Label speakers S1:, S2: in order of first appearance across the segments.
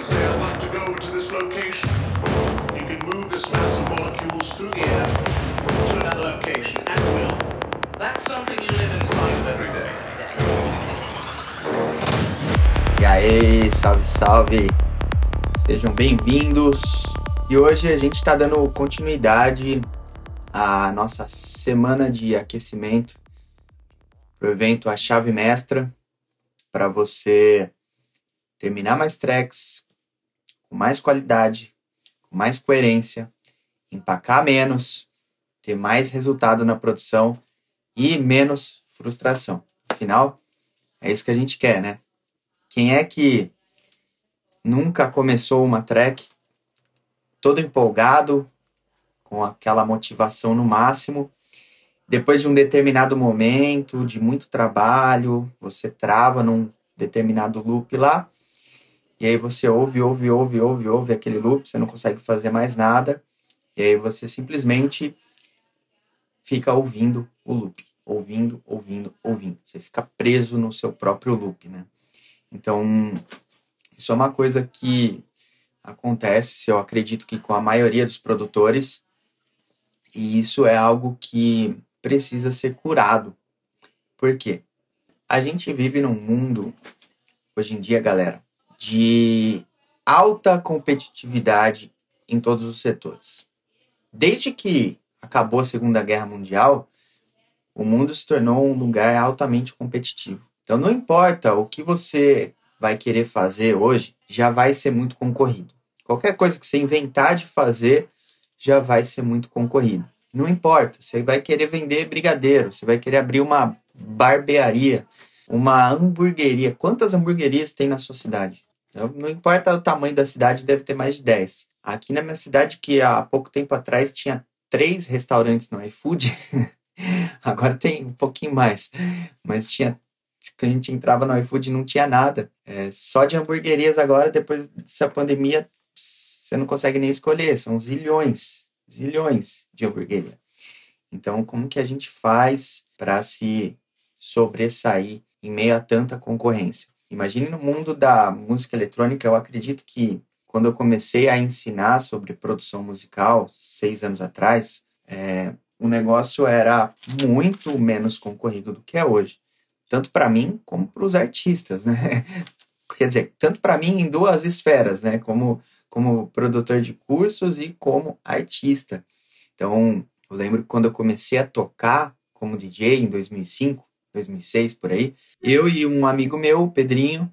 S1: I'd like to go to this location. You can move this mass of molecules through the air to another location, at will. That's something you live inside of every day.
S2: E aí, salve, salve! Sejam bem-vindos! E hoje a gente está dando continuidade à nossa semana de aquecimento para o evento A Chave Mestra, para você terminar mais tracks com mais qualidade, com mais coerência, empacar menos, ter mais resultado na produção e menos frustração. Afinal, é isso que a gente quer, né? Quem é que nunca começou uma track todo empolgado, com aquela motivação no máximo, depois de um determinado momento, de muito trabalho, você trava num determinado loop lá, e aí você ouve, ouve, ouve, ouve, ouve aquele loop, você não consegue fazer mais nada, e aí você simplesmente fica ouvindo o loop, ouvindo, ouvindo, ouvindo. Você fica preso no seu próprio loop, né? Então, isso é uma coisa que acontece, eu acredito que com a maioria dos produtores, e isso é algo que precisa ser curado. Por quê? A gente vive num mundo, hoje em dia, galera, de alta competitividade em todos os setores. Desde que acabou a Segunda Guerra Mundial, o mundo se tornou um lugar altamente competitivo. Então, não importa o que você vai querer fazer hoje, já vai ser muito concorrido. Qualquer coisa que você inventar de fazer já vai ser muito concorrido. Não importa, você vai querer vender brigadeiro, você vai querer abrir uma barbearia, uma hamburgueria. Quantas hamburguerias tem na sua cidade? Não importa o tamanho da cidade, deve ter mais de 10. Aqui na minha cidade, que há pouco tempo atrás tinha três restaurantes no iFood, agora tem um pouquinho mais, mas tinha quando a gente entrava no iFood não tinha nada. É, só de hamburguerias agora, depois dessa pandemia, você não consegue nem escolher. São zilhões, zilhões de hamburgueria. Então, como que a gente faz para se sobressair em meio a tanta concorrência? Imagine no mundo da música eletrônica, eu acredito que quando eu comecei a ensinar sobre produção musical, seis anos atrás, é, o negócio era muito menos concorrido do que é hoje tanto para mim como para os artistas, né? Quer dizer, tanto para mim em duas esferas, né? Como, como produtor de cursos e como artista. Então, eu lembro que quando eu comecei a tocar como DJ em 2005, 2006 por aí, eu e um amigo meu, Pedrinho,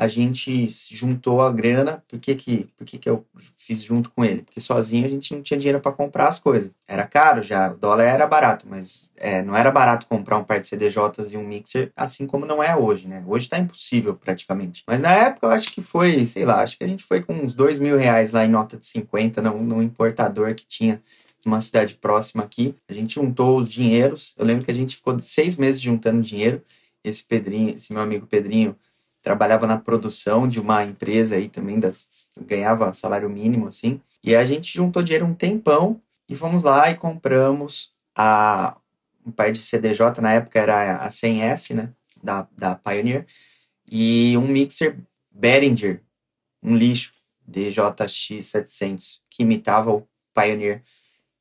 S2: a gente juntou a grana. Por que, que, por que, que eu fiz junto com ele? Porque sozinho a gente não tinha dinheiro para comprar as coisas. Era caro já, o dólar era barato, mas é, não era barato comprar um par de CDJs e um mixer, assim como não é hoje, né? Hoje tá impossível praticamente. Mas na época eu acho que foi, sei lá, acho que a gente foi com uns dois mil reais lá em nota de 50 no, no importador que tinha numa cidade próxima aqui. A gente juntou os dinheiros. Eu lembro que a gente ficou seis meses juntando dinheiro. Esse Pedrinho, esse meu amigo Pedrinho, trabalhava na produção de uma empresa aí também, das, ganhava salário mínimo, assim. E a gente juntou dinheiro um tempão e fomos lá e compramos a, um par de CDJ, na época era a 100S, né, da, da Pioneer, e um mixer Behringer, um lixo, DJX700, que imitava o Pioneer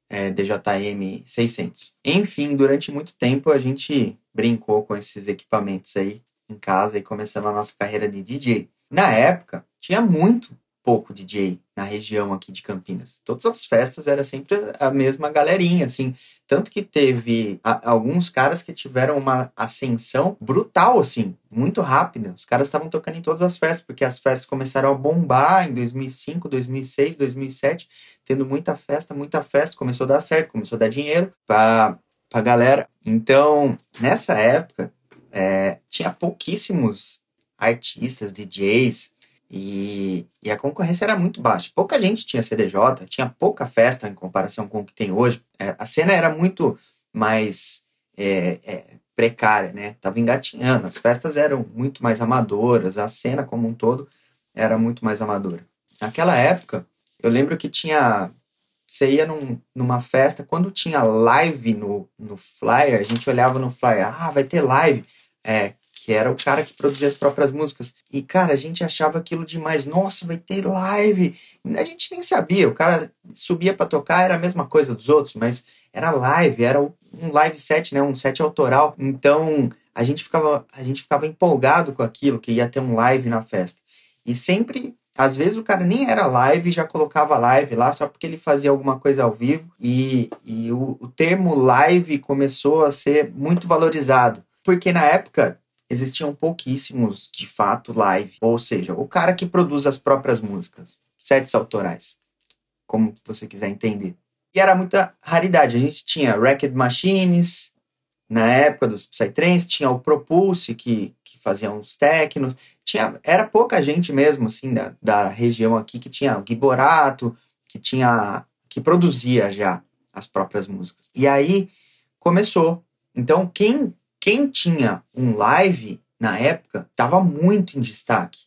S2: é, DJM 600. Enfim, durante muito tempo a gente brincou com esses equipamentos aí em casa e começamos a nossa carreira de DJ. Na época, tinha muito pouco DJ na região aqui de Campinas. Todas as festas era sempre a mesma galerinha, assim. Tanto que teve a, alguns caras que tiveram uma ascensão brutal, assim, muito rápida. Os caras estavam tocando em todas as festas, porque as festas começaram a bombar em 2005, 2006, 2007, tendo muita festa, muita festa. Começou a dar certo, começou a dar dinheiro pra, pra galera. Então, nessa época, é, tinha pouquíssimos artistas, DJs, e, e, a concorrência era muito baixa. Pouca gente tinha CDJ, tinha pouca festa em comparação com o que tem hoje. É, a cena era muito mais é, é, precária, né? Tava engatinhando, as festas eram muito mais amadoras, a cena como um todo era muito mais amadora. Naquela época, eu lembro que tinha. Você ia num, numa festa, quando tinha live no, no flyer, a gente olhava no flyer, ah, vai ter live é, que era o cara que produzia as próprias músicas. E, cara, a gente achava aquilo demais. Nossa, vai ter live. A gente nem sabia. O cara subia para tocar, era a mesma coisa dos outros, mas era live, era um live set, né? Um set autoral. Então, a gente ficava, a gente ficava empolgado com aquilo, que ia ter um live na festa. E sempre às vezes o cara nem era live, já colocava live lá só porque ele fazia alguma coisa ao vivo. E, e o, o termo live começou a ser muito valorizado. Porque na época existiam pouquíssimos, de fato, live. Ou seja, o cara que produz as próprias músicas, sets autorais, como você quiser entender. E era muita raridade. A gente tinha Racket Machines, na época dos Psytrance, tinha o Propulse, que, que fazia uns technos. Tinha, era pouca gente mesmo, assim, da, da região aqui, que tinha o Giborato, que tinha que produzia já as próprias músicas. E aí começou. Então, quem quem tinha um live na época estava muito em destaque.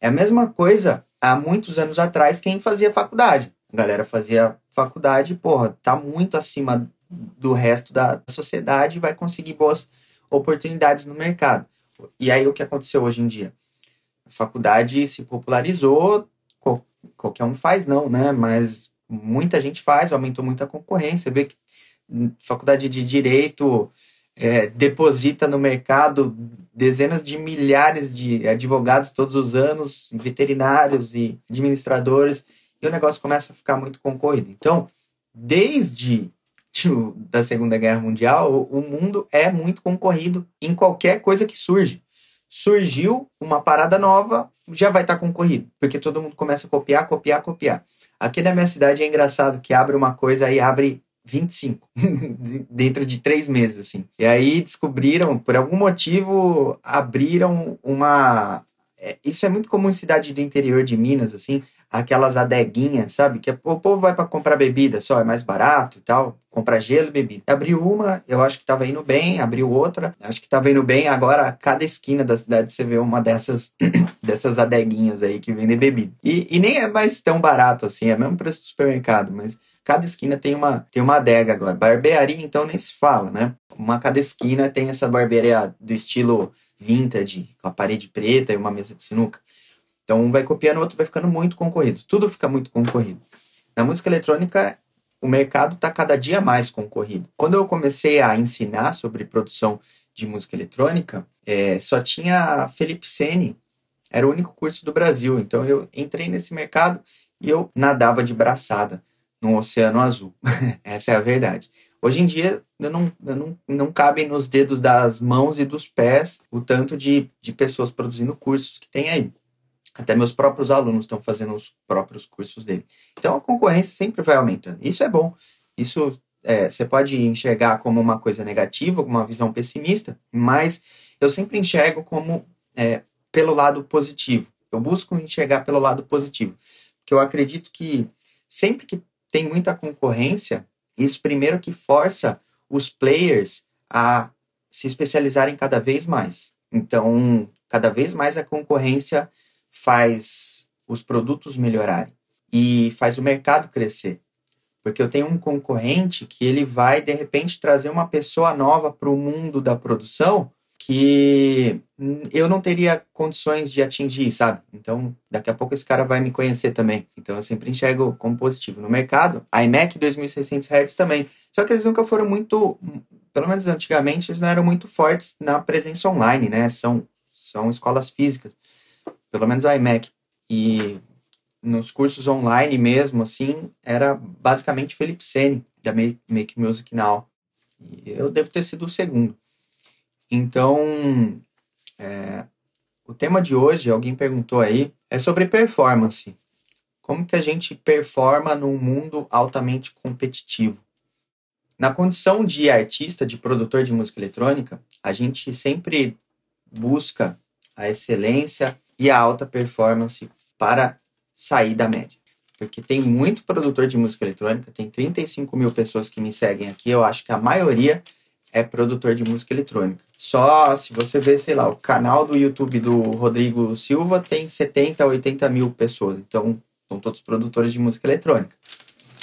S2: É a mesma coisa há muitos anos atrás quem fazia faculdade. A galera fazia faculdade, porra, tá muito acima do resto da sociedade e vai conseguir boas oportunidades no mercado. E aí o que aconteceu hoje em dia? A faculdade se popularizou, qualquer um faz não, né? Mas muita gente faz, aumentou muita concorrência. Vê que faculdade de direito é, deposita no mercado dezenas de milhares de advogados todos os anos, veterinários e administradores, e o negócio começa a ficar muito concorrido. Então, desde tipo, da Segunda Guerra Mundial, o mundo é muito concorrido em qualquer coisa que surge. Surgiu uma parada nova, já vai estar tá concorrido, porque todo mundo começa a copiar, copiar, copiar. Aqui na minha cidade é engraçado que abre uma coisa e abre 25 dentro de três meses, assim. E aí descobriram, por algum motivo, abriram uma. É, isso é muito comum em cidade do interior de Minas, assim, aquelas adeguinhas, sabe? Que o povo vai para comprar bebida só, é mais barato e tal, comprar gelo e bebida. Abriu uma, eu acho que estava indo bem, abriu outra, acho que estava indo bem. Agora, a cada esquina da cidade você vê uma dessas, dessas adeguinhas aí que vendem bebida. E, e nem é mais tão barato assim, é mesmo preço do supermercado, mas cada esquina tem uma, tem uma adega agora. Barbearia, então, nem se fala, né? Uma cada esquina tem essa barbearia do estilo vintage, com a parede preta e uma mesa de sinuca. Então, um vai copiando o outro, vai ficando muito concorrido. Tudo fica muito concorrido. Na música eletrônica, o mercado está cada dia mais concorrido. Quando eu comecei a ensinar sobre produção de música eletrônica, é, só tinha Felipe Sene, era o único curso do Brasil. Então, eu entrei nesse mercado e eu nadava de braçada no Oceano Azul. Essa é a verdade. Hoje em dia, não, não, não cabem nos dedos das mãos e dos pés o tanto de, de pessoas produzindo cursos que tem aí. Até meus próprios alunos estão fazendo os próprios cursos dele. Então a concorrência sempre vai aumentando. Isso é bom. Isso é, você pode enxergar como uma coisa negativa, uma visão pessimista, mas eu sempre enxergo como é, pelo lado positivo. Eu busco enxergar pelo lado positivo. Porque eu acredito que sempre que tem muita concorrência, isso primeiro que força os players a se especializarem cada vez mais. Então, cada vez mais a concorrência faz os produtos melhorarem e faz o mercado crescer. Porque eu tenho um concorrente que ele vai, de repente, trazer uma pessoa nova para o mundo da produção que eu não teria condições de atingir, sabe? Então, daqui a pouco esse cara vai me conhecer também. Então, eu sempre enxergo como positivo. No mercado, a iMac 2600 Hz também. Só que eles nunca foram muito, pelo menos antigamente, eles não eram muito fortes na presença online, né? São, são escolas físicas. Pelo menos a iMac. E nos cursos online mesmo, assim, era basicamente Felipe Sene, da Make Music Now. E eu devo ter sido o segundo. Então, é, o tema de hoje, alguém perguntou aí, é sobre performance. Como que a gente performa num mundo altamente competitivo? Na condição de artista, de produtor de música eletrônica, a gente sempre busca a excelência e a alta performance para sair da média. Porque tem muito produtor de música eletrônica, tem 35 mil pessoas que me seguem aqui, eu acho que a maioria é produtor de música eletrônica. Só se você ver, sei lá, o canal do YouTube do Rodrigo Silva tem 70, 80 mil pessoas. Então, são todos produtores de música eletrônica.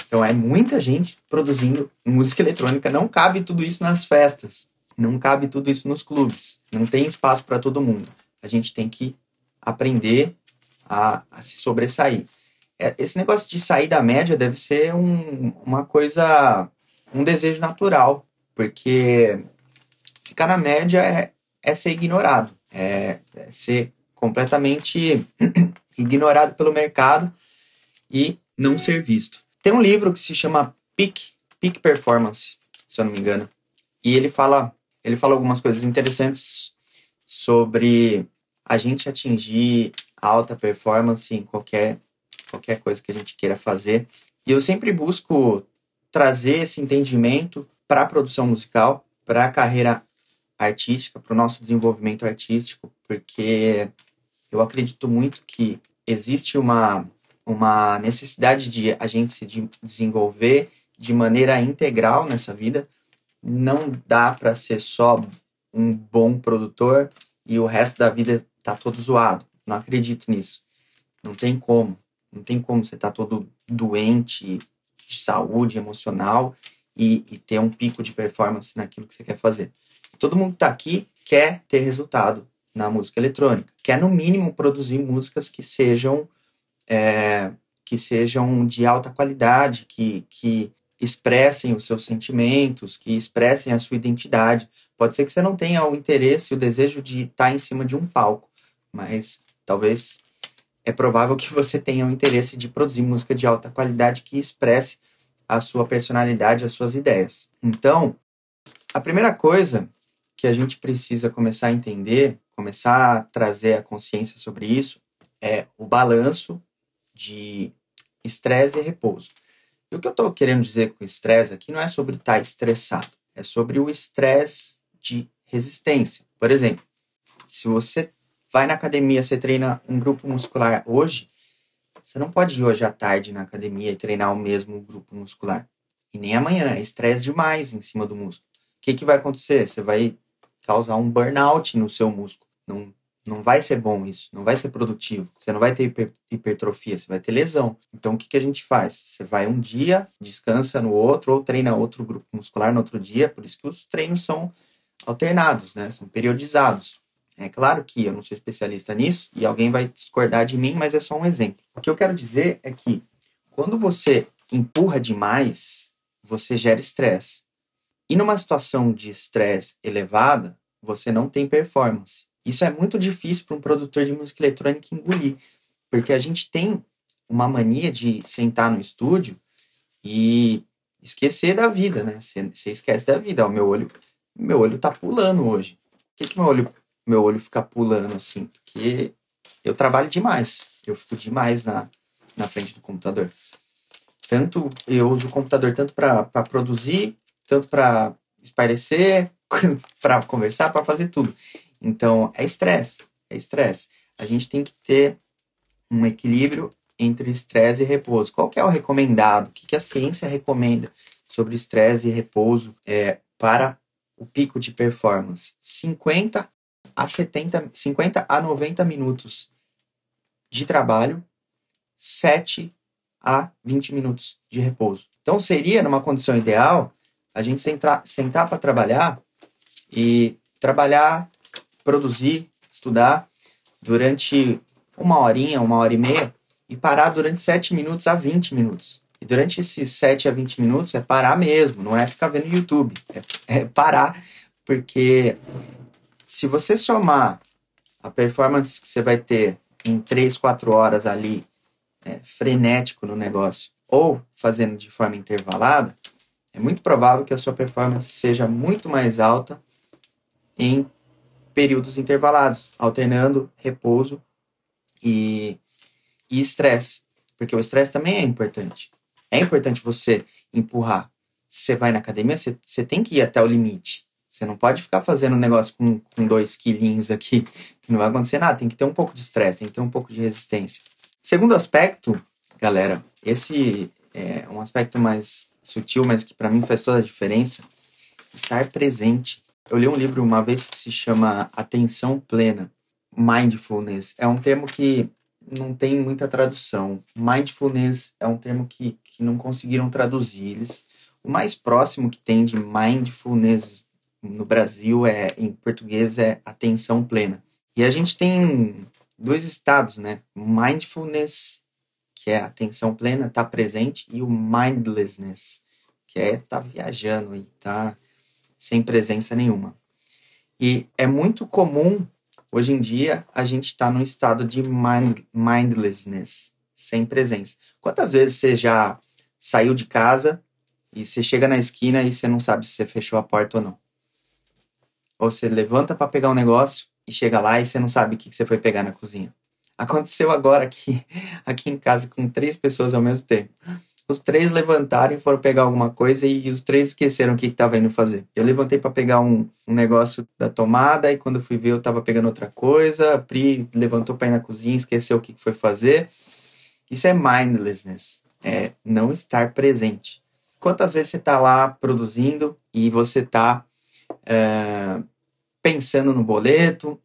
S2: Então, é muita gente produzindo música eletrônica. Não cabe tudo isso nas festas. Não cabe tudo isso nos clubes. Não tem espaço para todo mundo. A gente tem que aprender a, a se sobressair. É, esse negócio de sair da média deve ser um, uma coisa, um desejo natural, porque ficar na média é, é ser ignorado, é, é ser completamente ignorado pelo mercado e não ser visto. Tem um livro que se chama Peak, Peak Performance, se eu não me engano, e ele fala, ele fala algumas coisas interessantes sobre a gente atingir alta performance em qualquer qualquer coisa que a gente queira fazer. E eu sempre busco trazer esse entendimento para a produção musical, para a carreira artística, para o nosso desenvolvimento artístico, porque eu acredito muito que existe uma, uma necessidade de a gente se desenvolver de maneira integral nessa vida. Não dá para ser só um bom produtor e o resto da vida tá todo zoado. Não acredito nisso. Não tem como. Não tem como você tá todo doente de saúde emocional e, e, ter um pico de performance naquilo que você quer fazer. Todo mundo que está aqui quer ter resultado na música eletrônica, quer no mínimo produzir músicas que sejam é, que sejam de alta qualidade, que, que expressem os seus sentimentos, que expressem a sua identidade. Pode ser que você não tenha o interesse, o desejo de estar tá em cima de um palco, mas talvez é provável que você tenha o interesse de produzir música de alta qualidade que expresse a sua personalidade, as suas ideias. Então, a primeira coisa que a gente precisa começar a entender, começar a trazer a consciência sobre isso, é o balanço de estresse e repouso. E o que eu estou querendo dizer com estresse aqui não é sobre estar tá estressado, é sobre o estresse de resistência. Por exemplo, se você vai na academia, você treina um grupo muscular hoje, você não pode ir hoje à tarde na academia e treinar o mesmo grupo muscular. E nem amanhã, é estresse demais em cima do músculo. O que, que vai acontecer? Você vai causar um burnout no seu músculo. Não, não vai ser bom isso, não vai ser produtivo. Você não vai ter hiper, hipertrofia, você vai ter lesão. Então o que, que a gente faz? Você vai um dia, descansa no outro, ou treina outro grupo muscular no outro dia. Por isso que os treinos são alternados, né? São periodizados. É claro que eu não sou especialista nisso e alguém vai discordar de mim, mas é só um exemplo. O que eu quero dizer é que quando você empurra demais, você gera estresse. E numa situação de estresse elevada, você não tem performance. Isso é muito difícil para um produtor de música eletrônica engolir, porque a gente tem uma mania de sentar no estúdio e esquecer da vida, né? Você, esquece da vida. O meu olho, meu olho tá pulando hoje. Por que, que meu olho meu olho fica pulando assim, porque eu trabalho demais, eu fico demais na, na frente do computador. Tanto eu uso o computador tanto para produzir, tanto para espairecer, para conversar, para fazer tudo. Então é estresse, é estresse. A gente tem que ter um equilíbrio entre estresse e repouso. Qual que é o recomendado? O que, que a ciência recomenda sobre estresse e repouso é, para o pico de performance? 50 a 70, 50 a 90 minutos de trabalho, 7 a 20 minutos de repouso. Então seria, numa condição ideal, a gente sentar, sentar para trabalhar e trabalhar, produzir, estudar durante uma horinha, uma hora e meia e parar durante 7 minutos a 20 minutos. E durante esses 7 a 20 minutos é parar mesmo, não é ficar vendo YouTube, é, é parar, porque se você somar a performance que você vai ter em 3, 4 horas ali, é, frenético no negócio, ou fazendo de forma intervalada, é muito provável que a sua performance seja muito mais alta em períodos intervalados, alternando repouso e estresse. Porque o estresse também é importante. É importante você empurrar. Você vai na academia, você tem que ir até o limite. Você não pode ficar fazendo um negócio com, com dois quilinhos aqui, que não vai acontecer nada. Tem que ter um pouco de estresse, tem que ter um pouco de resistência. Segundo aspecto, galera, esse é um aspecto mais sutil, mas que para mim faz toda a diferença. Estar presente. Eu li um livro uma vez que se chama Atenção Plena, Mindfulness. É um termo que não tem muita tradução. Mindfulness é um termo que, que não conseguiram traduzir. Eles, o mais próximo que tem de mindfulness no Brasil é em português é atenção plena. E a gente tem dois estados, né? Mindfulness, que é atenção plena, tá presente, e o mindlessness, que é tá viajando e tá sem presença nenhuma. E é muito comum hoje em dia a gente estar tá num estado de mind, mindlessness, sem presença. Quantas vezes você já saiu de casa e você chega na esquina e você não sabe se você fechou a porta ou não? Ou você levanta para pegar um negócio e chega lá e você não sabe o que você foi pegar na cozinha. Aconteceu agora aqui, aqui em casa com três pessoas ao mesmo tempo. Os três levantaram e foram pegar alguma coisa e os três esqueceram o que estava indo fazer. Eu levantei para pegar um, um, negócio da tomada e quando fui ver eu estava pegando outra coisa. A Pri levantou para ir na cozinha, esqueceu o que foi fazer. Isso é mindlessness, é não estar presente. Quantas vezes você está lá produzindo e você está é, pensando no boleto,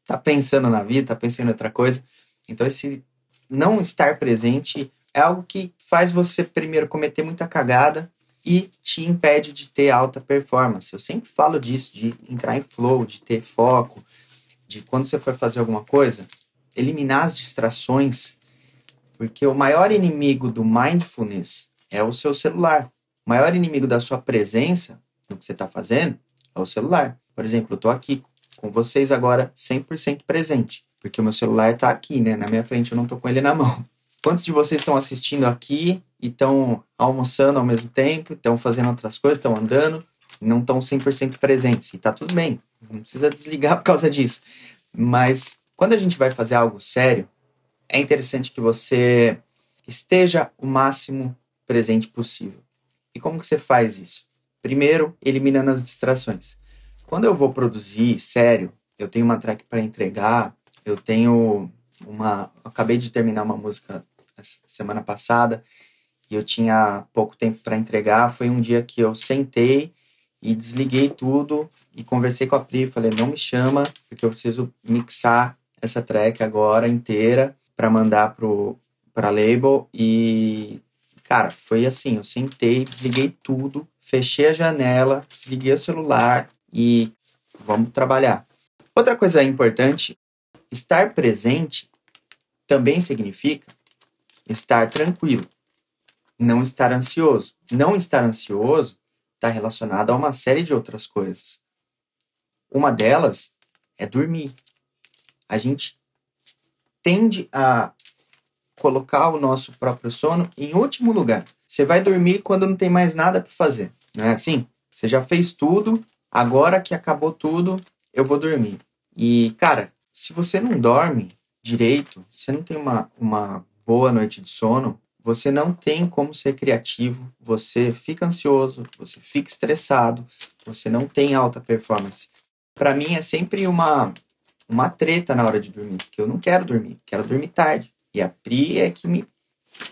S2: está pensando na vida, está pensando em outra coisa. Então, esse não estar presente é algo que faz você primeiro cometer muita cagada e te impede de ter alta performance. Eu sempre falo disso, de entrar em flow, de ter foco, de quando você for fazer alguma coisa, eliminar as distrações, porque o maior inimigo do mindfulness é o seu celular. O maior inimigo da sua presença no que você está fazendo é o celular. Por exemplo, eu estou aqui com vocês agora 100% presente, porque o meu celular está aqui, né, na minha frente, eu não estou com ele na mão. Quantos de vocês estão assistindo aqui e estão almoçando ao mesmo tempo, estão fazendo outras coisas, estão andando, não estão 100% presentes? E tá tudo bem, não precisa desligar por causa disso. Mas quando a gente vai fazer algo sério, é interessante que você esteja o máximo presente possível. E como que você faz isso? Primeiro, eliminando as distrações. Quando eu vou produzir sério, eu tenho uma track para entregar, eu tenho uma. acabei de terminar uma música semana passada e eu tinha pouco tempo para entregar. Foi um dia que eu sentei e desliguei tudo e conversei com a Pri. Falei: não me chama, porque eu preciso mixar essa track agora inteira para mandar pro para label e cara, foi assim, eu sentei, desliguei tudo, fechei a janela, desliguei o celular e vamos trabalhar. Outra coisa importante Estar presente também significa estar tranquilo, não estar ansioso. Não estar ansioso está relacionado a uma série de outras coisas. Uma delas é dormir. A gente tende a colocar o nosso próprio sono em último lugar. Você vai dormir quando não tem mais nada para fazer, não é assim? Você já fez tudo, agora que acabou tudo, eu vou dormir. E, cara, se você não dorme direito, você não tem uma, uma boa noite de sono, você não tem como ser criativo, você fica ansioso, você fica estressado, você não tem alta performance. Para mim é sempre uma uma treta na hora de dormir, porque eu não quero dormir, quero dormir tarde. E a Pri é que me,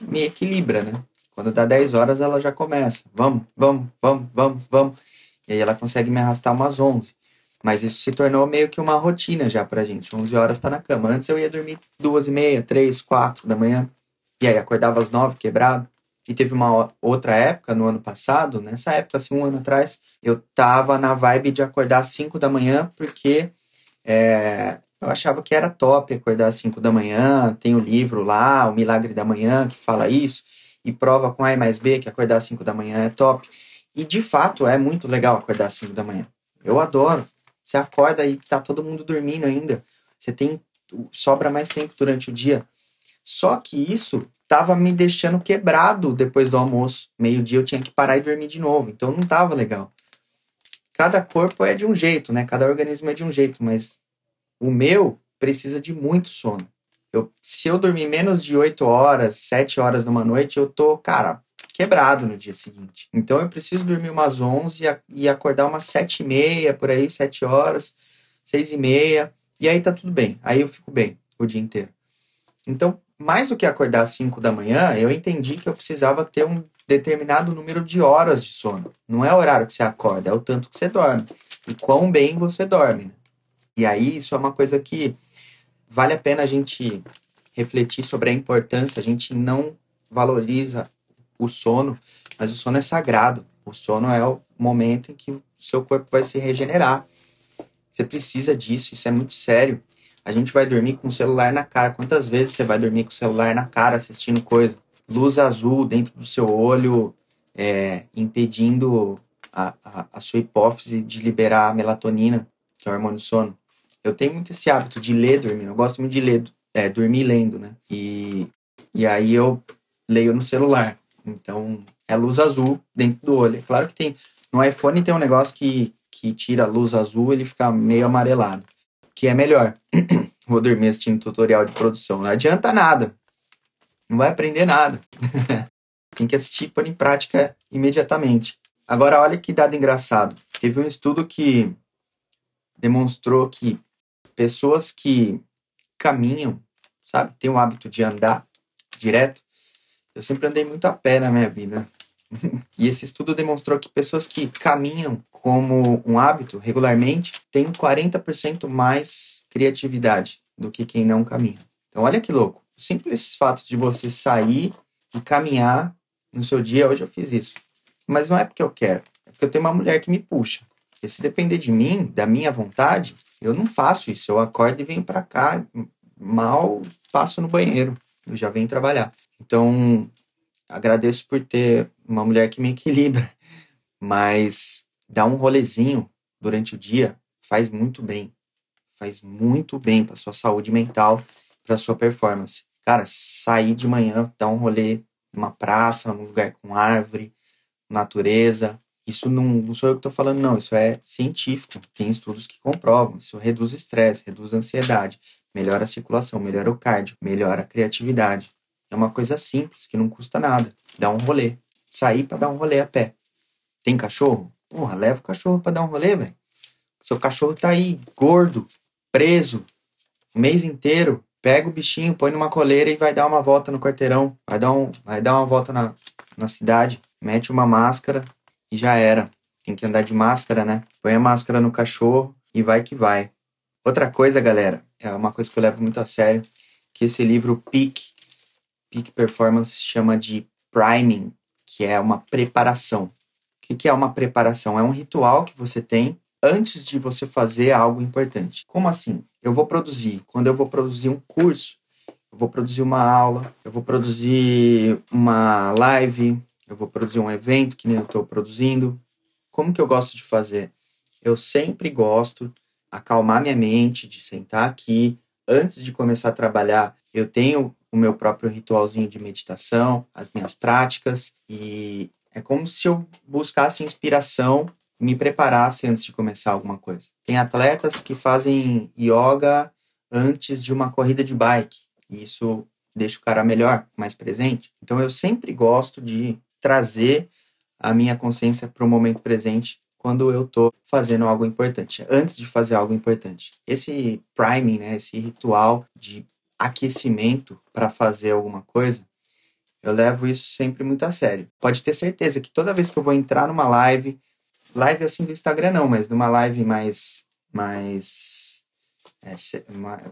S2: me equilibra, né? Quando dá 10 horas ela já começa. Vamos, vamos, vamos, vamos, vamos. E aí ela consegue me arrastar umas 11. Mas isso se tornou meio que uma rotina já pra gente. 11 horas tá na cama. Antes eu ia dormir duas e meia, três, quatro da manhã. E aí acordava às nove, quebrado. E teve uma outra época, no ano passado, nessa época, assim, um ano atrás, eu tava na vibe de acordar às cinco da manhã, porque é, eu achava que era top acordar às cinco da manhã. Tem o livro lá, O Milagre da Manhã, que fala isso, e prova com A mais B que acordar às cinco da manhã é top. E de fato é muito legal acordar às cinco da manhã. Eu adoro. Você acorda e tá todo mundo dormindo ainda. Você tem sobra mais tempo durante o dia. Só que isso tava me deixando quebrado depois do almoço. Meio-dia eu tinha que parar e dormir de novo. Então não tava legal. Cada corpo é de um jeito, né? Cada organismo é de um jeito, mas o meu precisa de muito sono. Eu, se eu dormir menos de 8 horas, 7 horas numa noite, eu tô, cara, quebrado no dia seguinte. Então eu preciso dormir umas 11 e acordar umas 7 e meia, por aí, 7 horas, 6 e meia, e aí tá tudo bem. Aí eu fico bem o dia inteiro. Então, mais do que acordar às 5 da manhã, eu entendi que eu precisava ter um determinado número de horas de sono. Não é o horário que você acorda, é o tanto que você dorme. E quão bem você dorme. Né? E aí, isso é uma coisa que vale a pena a gente refletir sobre a importância. A gente não valoriza o sono, mas o sono é sagrado. O sono é o momento em que seu corpo vai se regenerar. Você precisa disso, isso é muito sério. A gente vai dormir com o celular na cara. Quantas vezes você vai dormir com o celular na cara assistindo coisa? Luz azul dentro do seu olho, é, impedindo a, a, a, sua hipófise de liberar a melatonina, que é o hormônio do sono. Eu tenho muito esse hábito de ler dormindo. Eu gosto muito de ler, é, dormir lendo, né? E, e aí eu leio no celular. Então, é luz azul dentro do olho. É claro que tem. No iPhone tem um negócio que, que tira a luz azul ele fica meio amarelado. Que é melhor. Vou dormir assistindo tutorial de produção. Não adianta nada. Não vai aprender nada. tem que assistir pôr em prática imediatamente. Agora, olha que dado engraçado. Teve um estudo que demonstrou que pessoas que caminham, sabe, tem o hábito de andar direto. Eu sempre andei muito a pé na minha vida. e esse estudo demonstrou que pessoas que caminham como um hábito regularmente têm 40% mais criatividade do que quem não caminha. Então, olha que louco. O simples fato de você sair e caminhar no seu dia, hoje eu fiz isso. Mas não é porque eu quero, é porque eu tenho uma mulher que me puxa. E se depender de mim, da minha vontade, eu não faço isso. Eu acordo e venho para cá, mal passo no banheiro, eu já venho trabalhar. Então, agradeço por ter uma mulher que me equilibra, mas dar um rolezinho durante o dia faz muito bem. Faz muito bem para sua saúde mental, para sua performance. Cara, sair de manhã, dar um rolê numa praça, num lugar com árvore, natureza. Isso não, não sou eu que estou falando, não. Isso é científico. Tem estudos que comprovam. Isso reduz estresse, reduz ansiedade, melhora a circulação, melhora o cardio, melhora a criatividade. É uma coisa simples, que não custa nada. Dá um rolê. Sair para dar um rolê a pé. Tem cachorro? Porra, leva o cachorro para dar um rolê, velho. Seu cachorro tá aí, gordo, preso, o mês inteiro. Pega o bichinho, põe numa coleira e vai dar uma volta no quarteirão. Vai dar, um, vai dar uma volta na, na cidade mete uma máscara e já era. Tem que andar de máscara, né? Põe a máscara no cachorro e vai que vai. Outra coisa, galera, é uma coisa que eu levo muito a sério, que esse livro Peak, Peak Performance chama de priming, que é uma preparação. O que é uma preparação? É um ritual que você tem antes de você fazer algo importante. Como assim? Eu vou produzir. Quando eu vou produzir um curso, eu vou produzir uma aula, eu vou produzir uma live, eu vou produzir um evento que nem eu estou produzindo. Como que eu gosto de fazer? Eu sempre gosto acalmar minha mente, de sentar aqui antes de começar a trabalhar. Eu tenho o meu próprio ritualzinho de meditação, as minhas práticas e é como se eu buscasse inspiração, me preparasse antes de começar alguma coisa. Tem atletas que fazem yoga antes de uma corrida de bike. E isso deixa o cara melhor, mais presente. Então eu sempre gosto de trazer a minha consciência para o momento presente quando eu estou fazendo algo importante, antes de fazer algo importante. Esse priming, né, esse ritual de aquecimento para fazer alguma coisa, eu levo isso sempre muito a sério. Pode ter certeza que toda vez que eu vou entrar numa live, live assim do Instagram não, mas numa live mais mais é,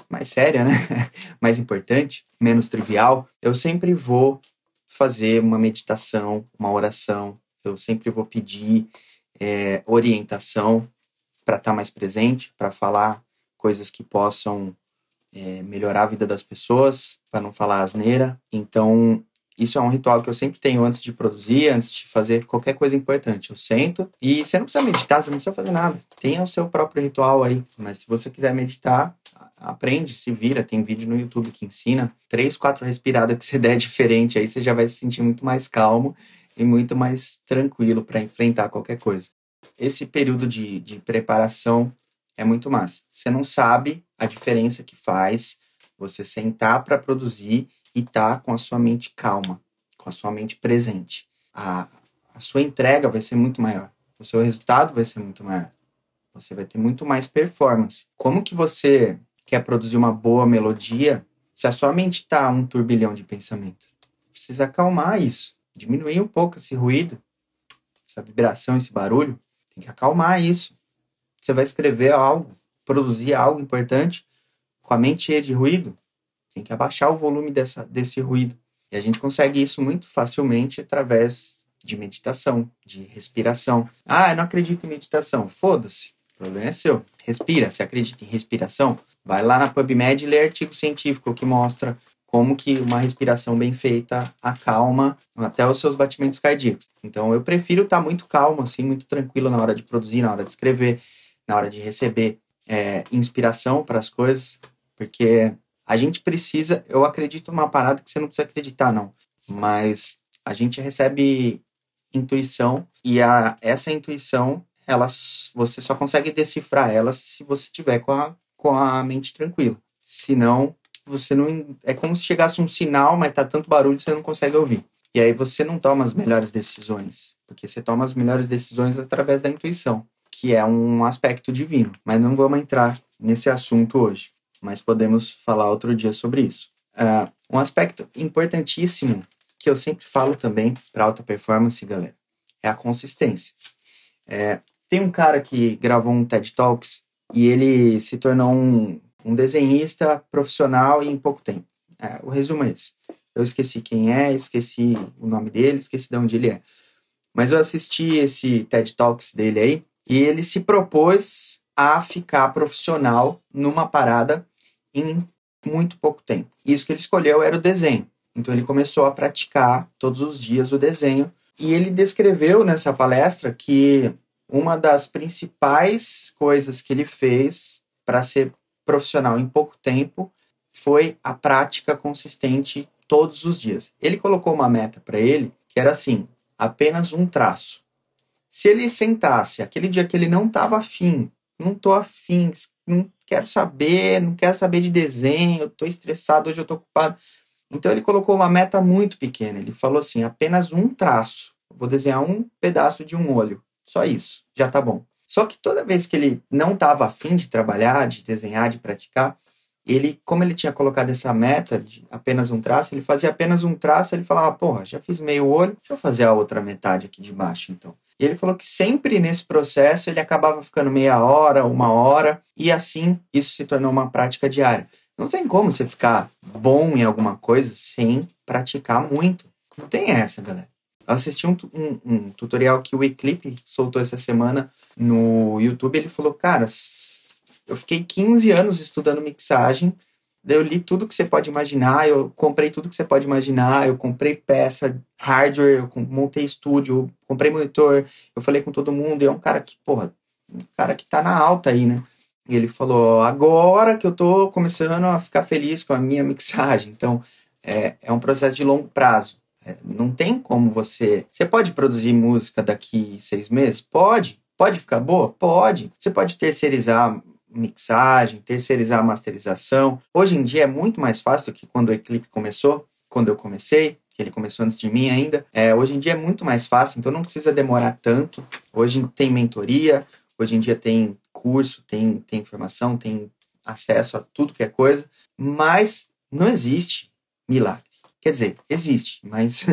S2: mais séria, né? mais importante, menos trivial, eu sempre vou fazer uma meditação, uma oração. Eu sempre vou pedir é, orientação para estar tá mais presente, para falar coisas que possam é, melhorar a vida das pessoas, para não falar asneira. Então, isso é um ritual que eu sempre tenho antes de produzir, antes de fazer qualquer coisa importante. Eu sento e você não precisa meditar, você não precisa fazer nada. Tenha o seu próprio ritual aí. Mas se você quiser meditar, aprende, se vira, tem vídeo no YouTube que ensina. Três, quatro respiradas que você der diferente, aí você já vai se sentir muito mais calmo e muito mais tranquilo para enfrentar qualquer coisa. Esse período de, de preparação é muito massa. Você não sabe a diferença que faz você sentar para produzir e estar tá com a sua mente calma, com a sua mente presente. A, a sua entrega vai ser muito maior, o seu resultado vai ser muito maior. Você vai ter muito mais performance. Como que você quer produzir uma boa melodia, se a sua mente está um turbilhão de pensamento, precisa acalmar isso, diminuir um pouco esse ruído, essa vibração, esse barulho, tem que acalmar isso. Você vai escrever algo, produzir algo importante com a mente cheia de ruído, tem que abaixar o volume dessa, desse ruído. E a gente consegue isso muito facilmente através de meditação, de respiração. Ah, eu não acredito em meditação. Foda-se. O problema é seu. Respira. Se acredita em respiração, vai lá na PubMed e lê artigo científico que mostra como que uma respiração bem feita acalma até os seus batimentos cardíacos. Então eu prefiro estar tá muito calmo, assim, muito tranquilo na hora de produzir, na hora de escrever, na hora de receber é, inspiração para as coisas, porque a gente precisa, eu acredito numa parada que você não precisa acreditar, não, mas a gente recebe intuição e a, essa intuição, elas, você só consegue decifrar ela se você tiver com a, com a mente tranquila. Senão, você não. É como se chegasse um sinal, mas tá tanto barulho que você não consegue ouvir. E aí você não toma as melhores decisões, porque você toma as melhores decisões através da intuição, que é um aspecto divino. Mas não vamos entrar nesse assunto hoje, mas podemos falar outro dia sobre isso. Uh, um aspecto importantíssimo que eu sempre falo também para alta performance, galera, é a consistência. É, tem um cara que gravou um TED Talks e ele se tornou um um desenhista profissional em pouco tempo. É, o resumo é esse. Eu esqueci quem é, esqueci o nome dele, esqueci de onde ele é. Mas eu assisti esse TED Talks dele aí e ele se propôs a ficar profissional numa parada em muito pouco tempo. Isso que ele escolheu era o desenho. Então ele começou a praticar todos os dias o desenho e ele descreveu nessa palestra que uma das principais coisas que ele fez para ser profissional em pouco tempo foi a prática consistente todos os dias. Ele colocou uma meta para ele que era assim: apenas um traço. Se ele sentasse aquele dia que ele não estava afim, não tô afim, não quero saber, não quero saber de desenho, tô estressado, hoje eu tô ocupado. Então ele colocou uma meta muito pequena. Ele falou assim: apenas um traço. vou desenhar um pedaço de um olho. Só isso, já tá bom. Só que toda vez que ele não estava afim de trabalhar, de desenhar, de praticar, ele, como ele tinha colocado essa meta de apenas um traço, ele fazia apenas um traço, ele falava, porra, já fiz meio olho, deixa eu fazer a outra metade aqui de baixo, então. E ele falou que sempre nesse processo ele acabava ficando meia hora, uma hora, e assim isso se tornou uma prática diária. Não tem como você ficar bom em alguma coisa sem praticar muito. Não tem essa, galera. Assisti um, um, um tutorial que o Eclipse soltou essa semana no YouTube, ele falou, cara, eu fiquei 15 anos estudando mixagem, eu li tudo que você pode imaginar, eu comprei tudo que você pode imaginar, eu comprei peça, hardware, eu montei estúdio, comprei monitor, eu falei com todo mundo, e é um cara que, porra, um cara que tá na alta aí, né? E ele falou, agora que eu tô começando a ficar feliz com a minha mixagem, então é, é um processo de longo prazo. É, não tem como você. Você pode produzir música daqui seis meses? Pode. Pode ficar boa? Pode. Você pode terceirizar mixagem, terceirizar masterização. Hoje em dia é muito mais fácil do que quando o Eclipse começou, quando eu comecei, que ele começou antes de mim ainda. É, hoje em dia é muito mais fácil, então não precisa demorar tanto. Hoje tem mentoria, hoje em dia tem curso, tem, tem informação, tem acesso a tudo que é coisa, mas não existe milagre. Quer dizer, existe, mas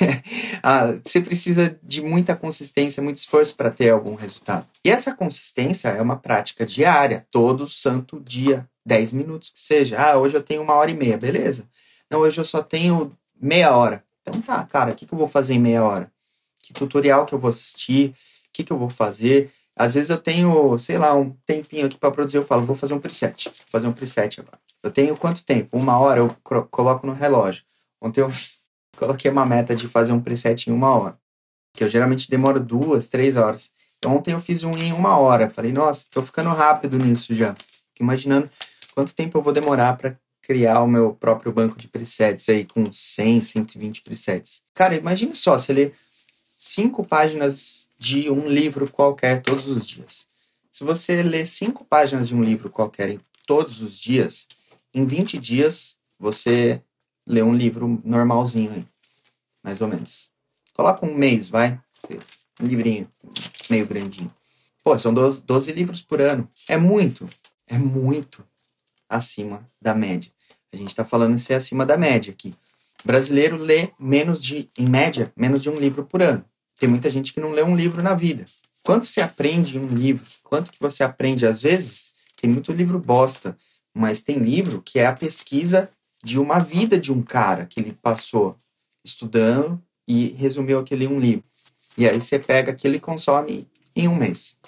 S2: ah, você precisa de muita consistência, muito esforço para ter algum resultado. E essa consistência é uma prática diária, todo santo dia, 10 minutos que seja. Ah, hoje eu tenho uma hora e meia, beleza. Não, hoje eu só tenho meia hora. Então tá, cara, o que, que eu vou fazer em meia hora? Que tutorial que eu vou assistir? O que, que eu vou fazer? Às vezes eu tenho, sei lá, um tempinho aqui para produzir, eu falo, vou fazer um preset. Vou fazer um preset agora. Eu tenho quanto tempo? Uma hora eu coloco no relógio. Ontem eu coloquei uma meta de fazer um preset em uma hora, que eu geralmente demoro duas, três horas. Então, ontem eu fiz um em uma hora. Falei, nossa, tô ficando rápido nisso já. Fico imaginando quanto tempo eu vou demorar para criar o meu próprio banco de presets aí com 100, 120 presets. Cara, imagine só, você lê cinco páginas de um livro qualquer todos os dias. Se você lê cinco páginas de um livro qualquer todos os dias, em 20 dias você ler um livro normalzinho aí, mais ou menos. Coloca um mês, vai. Um livrinho meio grandinho. Pô, são 12, 12 livros por ano. É muito, é muito acima da média. A gente está falando ser acima da média aqui. O brasileiro lê menos de, em média, menos de um livro por ano. Tem muita gente que não lê um livro na vida. Quanto você aprende em um livro? Quanto que você aprende? Às vezes, tem muito livro bosta, mas tem livro que é a pesquisa de uma vida de um cara que ele passou estudando, e resumiu aquele um livro. E aí você pega aquilo e consome em um mês.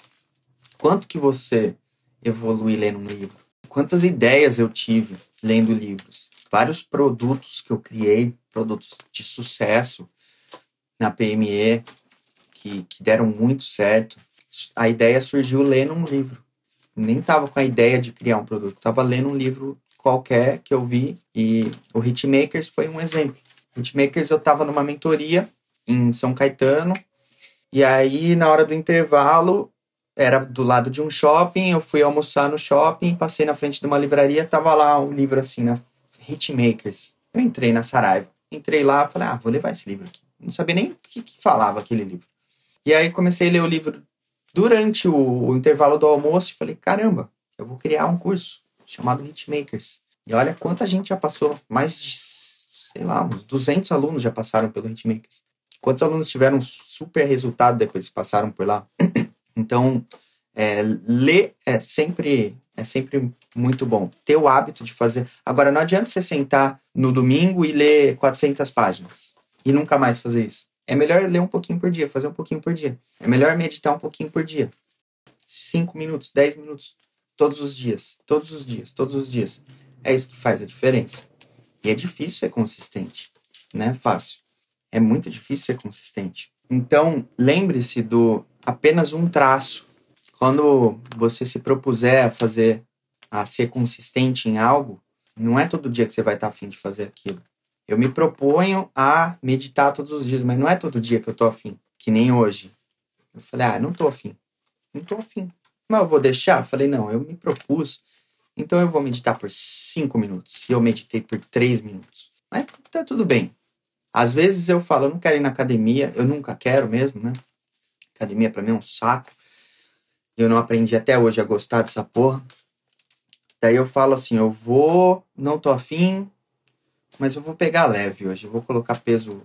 S2: Quanto que você evolui lendo um livro? Quantas ideias eu tive lendo livros? Vários produtos que eu criei, produtos de sucesso na PME, que, que deram muito certo. A ideia surgiu lendo um livro. Nem estava com a ideia de criar um produto, estava lendo um livro qualquer que eu vi e o Hitmakers foi um exemplo. Hitmakers eu estava numa mentoria em São Caetano e aí na hora do intervalo era do lado de um shopping, eu fui almoçar no shopping, passei na frente de uma livraria, tava lá um livro assim, na Hitmakers. Eu entrei na Saraiva, entrei lá, falei, ah, vou levar esse livro aqui. Não sabia nem o que, que falava aquele livro. E aí comecei a ler o livro durante o, o intervalo do almoço e falei, caramba, eu vou criar um curso chamado Hitmakers. E olha quanta gente já passou, mais de, sei lá, uns 200 alunos já passaram pelo Hitmakers. Quantos alunos tiveram super resultado depois que passaram por lá? Então, é, ler é sempre é sempre muito bom. Ter o hábito de fazer. Agora, não adianta você sentar no domingo e ler 400 páginas e nunca mais fazer isso. É melhor ler um pouquinho por dia, fazer um pouquinho por dia. É melhor meditar um pouquinho por dia. 5 minutos, 10 minutos, todos os dias, todos os dias, todos os dias. É isso que faz a diferença. E é difícil ser consistente, não é fácil. É muito difícil ser consistente. Então, lembre-se do apenas um traço. Quando você se propuser a fazer, a ser consistente em algo, não é todo dia que você vai estar afim de fazer aquilo. Eu me proponho a meditar todos os dias, mas não é todo dia que eu tô afim, que nem hoje. Eu falei, ah, não tô afim. Não tô afim. Mas eu vou deixar? Falei, não, eu me propus. Então eu vou meditar por cinco minutos. E eu meditei por três minutos. Mas tá tudo bem. Às vezes eu falo, eu não quero ir na academia, eu nunca quero mesmo, né? Academia para mim é um saco. Eu não aprendi até hoje a gostar dessa porra. Daí eu falo assim, eu vou, não tô afim, mas eu vou pegar leve hoje. Eu vou colocar peso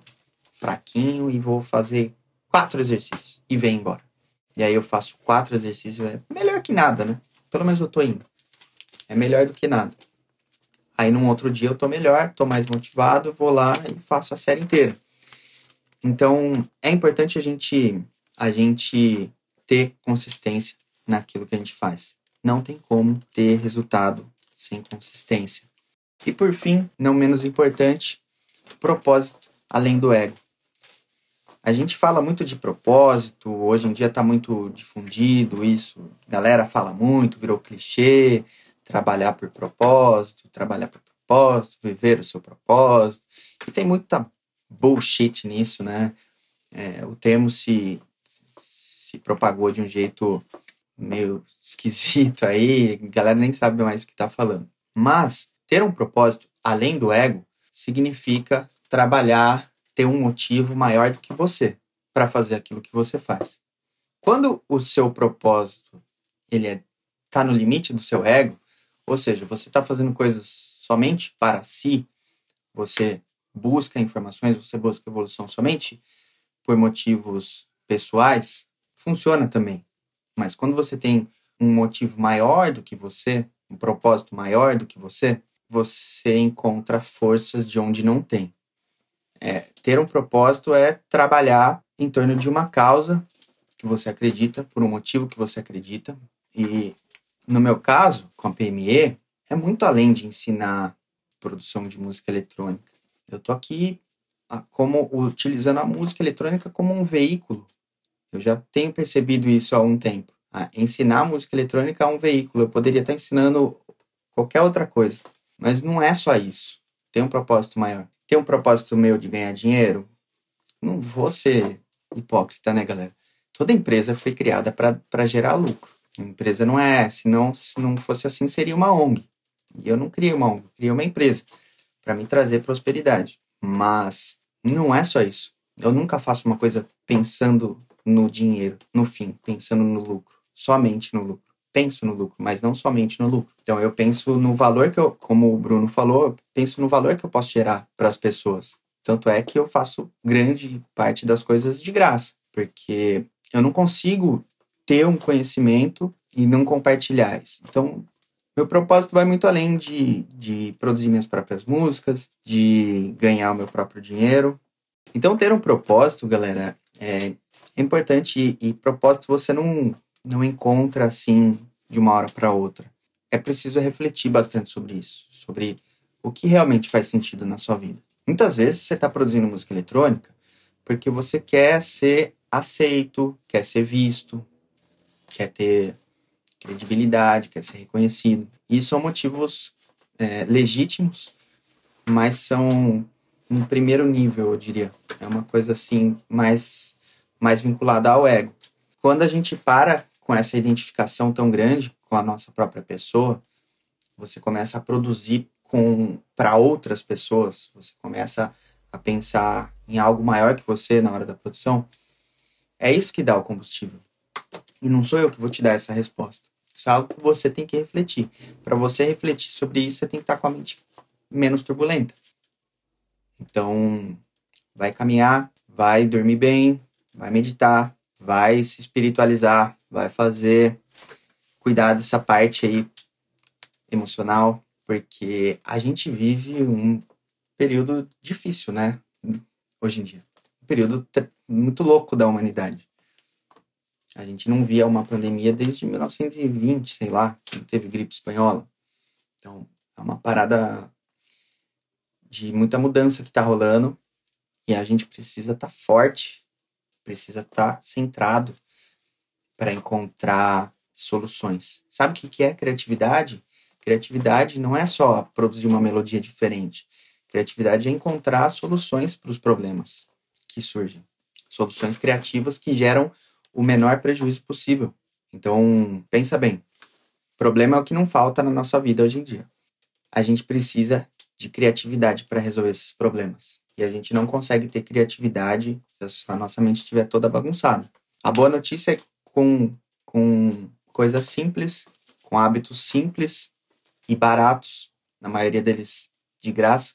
S2: fraquinho e vou fazer quatro exercícios e vem embora. E aí eu faço quatro exercícios, é melhor que nada, né? Pelo menos eu tô indo. É melhor do que nada. Aí num outro dia eu tô melhor, tô mais motivado, vou lá e faço a série inteira. Então, é importante a gente a gente ter consistência naquilo que a gente faz. Não tem como ter resultado sem consistência. E por fim, não menos importante, propósito além do ego. A gente fala muito de propósito, hoje em dia está muito difundido isso, galera fala muito, virou clichê, trabalhar por propósito, trabalhar por propósito, viver o seu propósito. E tem muita bullshit nisso, né? É, o termo se se propagou de um jeito meio esquisito aí, a galera nem sabe mais o que está falando. Mas ter um propósito além do ego significa trabalhar, ter um motivo maior do que você para fazer aquilo que você faz. Quando o seu propósito ele é, tá no limite do seu ego, ou seja, você está fazendo coisas somente para si, você busca informações, você busca evolução somente por motivos pessoais, funciona também. Mas quando você tem um motivo maior do que você, um propósito maior do que você, você encontra forças de onde não tem. É, ter um propósito é trabalhar em torno de uma causa que você acredita, por um motivo que você acredita. E no meu caso, com a PME, é muito além de ensinar produção de música eletrônica. Eu tô aqui ah, como utilizando a música eletrônica como um veículo eu já tenho percebido isso há um tempo. Ensinar música eletrônica é um veículo. Eu poderia estar ensinando qualquer outra coisa. Mas não é só isso. Tem um propósito maior. Tem um propósito meu de ganhar dinheiro? Não vou ser hipócrita, né, galera? Toda empresa foi criada para gerar lucro. A empresa não é, se não, se não fosse assim, seria uma ONG. E eu não criei uma ONG, criei uma empresa para me trazer prosperidade. Mas não é só isso. Eu nunca faço uma coisa pensando no dinheiro, no fim, pensando no lucro, somente no lucro. Penso no lucro, mas não somente no lucro. Então eu penso no valor que eu, como o Bruno falou, eu penso no valor que eu posso gerar para as pessoas. Tanto é que eu faço grande parte das coisas de graça, porque eu não consigo ter um conhecimento e não compartilhar isso. Então, meu propósito vai muito além de, de produzir minhas próprias músicas, de ganhar o meu próprio dinheiro, Então, ter um propósito, galera, é importante e, e propósito você não, não encontra assim de uma hora para outra. É preciso refletir bastante sobre isso, sobre o que realmente faz sentido na sua vida. Muitas vezes você está produzindo música eletrônica porque você quer ser aceito, quer ser visto, quer ter credibilidade, quer ser reconhecido. E são motivos é, legítimos, mas são um primeiro nível, eu diria. É uma coisa assim mais mais vinculada ao ego. Quando a gente para com essa identificação tão grande com a nossa própria pessoa, você começa a produzir com para outras pessoas, você começa a pensar em algo maior que você na hora da produção. É isso que dá o combustível. E não sou eu que vou te dar essa resposta. Isso é algo que você tem que refletir. Para você refletir sobre isso, você tem que estar com a mente menos turbulenta. Então, vai caminhar, vai dormir bem, vai meditar, vai se espiritualizar, vai fazer cuidar dessa parte aí emocional, porque a gente vive um período difícil, né? Hoje em dia. Um período muito louco da humanidade. A gente não via uma pandemia desde 1920, sei lá, que teve gripe espanhola. Então, é uma parada de muita mudança que está rolando e a gente precisa estar tá forte, precisa estar tá centrado para encontrar soluções. Sabe o que é criatividade? Criatividade não é só produzir uma melodia diferente. Criatividade é encontrar soluções para os problemas que surgem. Soluções criativas que geram o menor prejuízo possível. Então, pensa bem. Problema é o que não falta na nossa vida hoje em dia. A gente precisa de criatividade para resolver esses problemas. E a gente não consegue ter criatividade se a nossa mente estiver toda bagunçada. A boa notícia é que com, com coisas simples, com hábitos simples e baratos, na maioria deles de graça,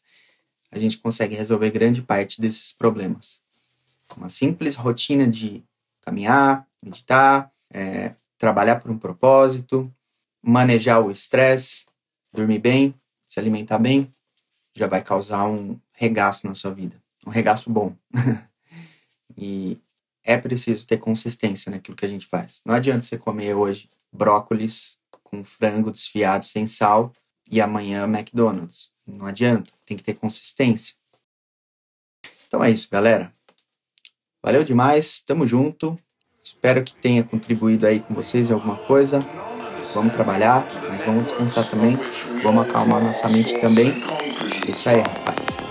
S2: a gente consegue resolver grande parte desses problemas. Uma simples rotina de caminhar, meditar, é, trabalhar por um propósito, manejar o estresse, dormir bem, se alimentar bem, já vai causar um regaço na sua vida. Um regaço bom. e é preciso ter consistência naquilo que a gente faz. Não adianta você comer hoje brócolis com frango desfiado sem sal e amanhã McDonald's. Não adianta, tem que ter consistência. Então é isso, galera. Valeu demais, tamo junto. Espero que tenha contribuído aí com vocês em alguma coisa. Vamos trabalhar, mas vamos descansar também. Vamos acalmar nossa mente também. É isso aí, rapaz.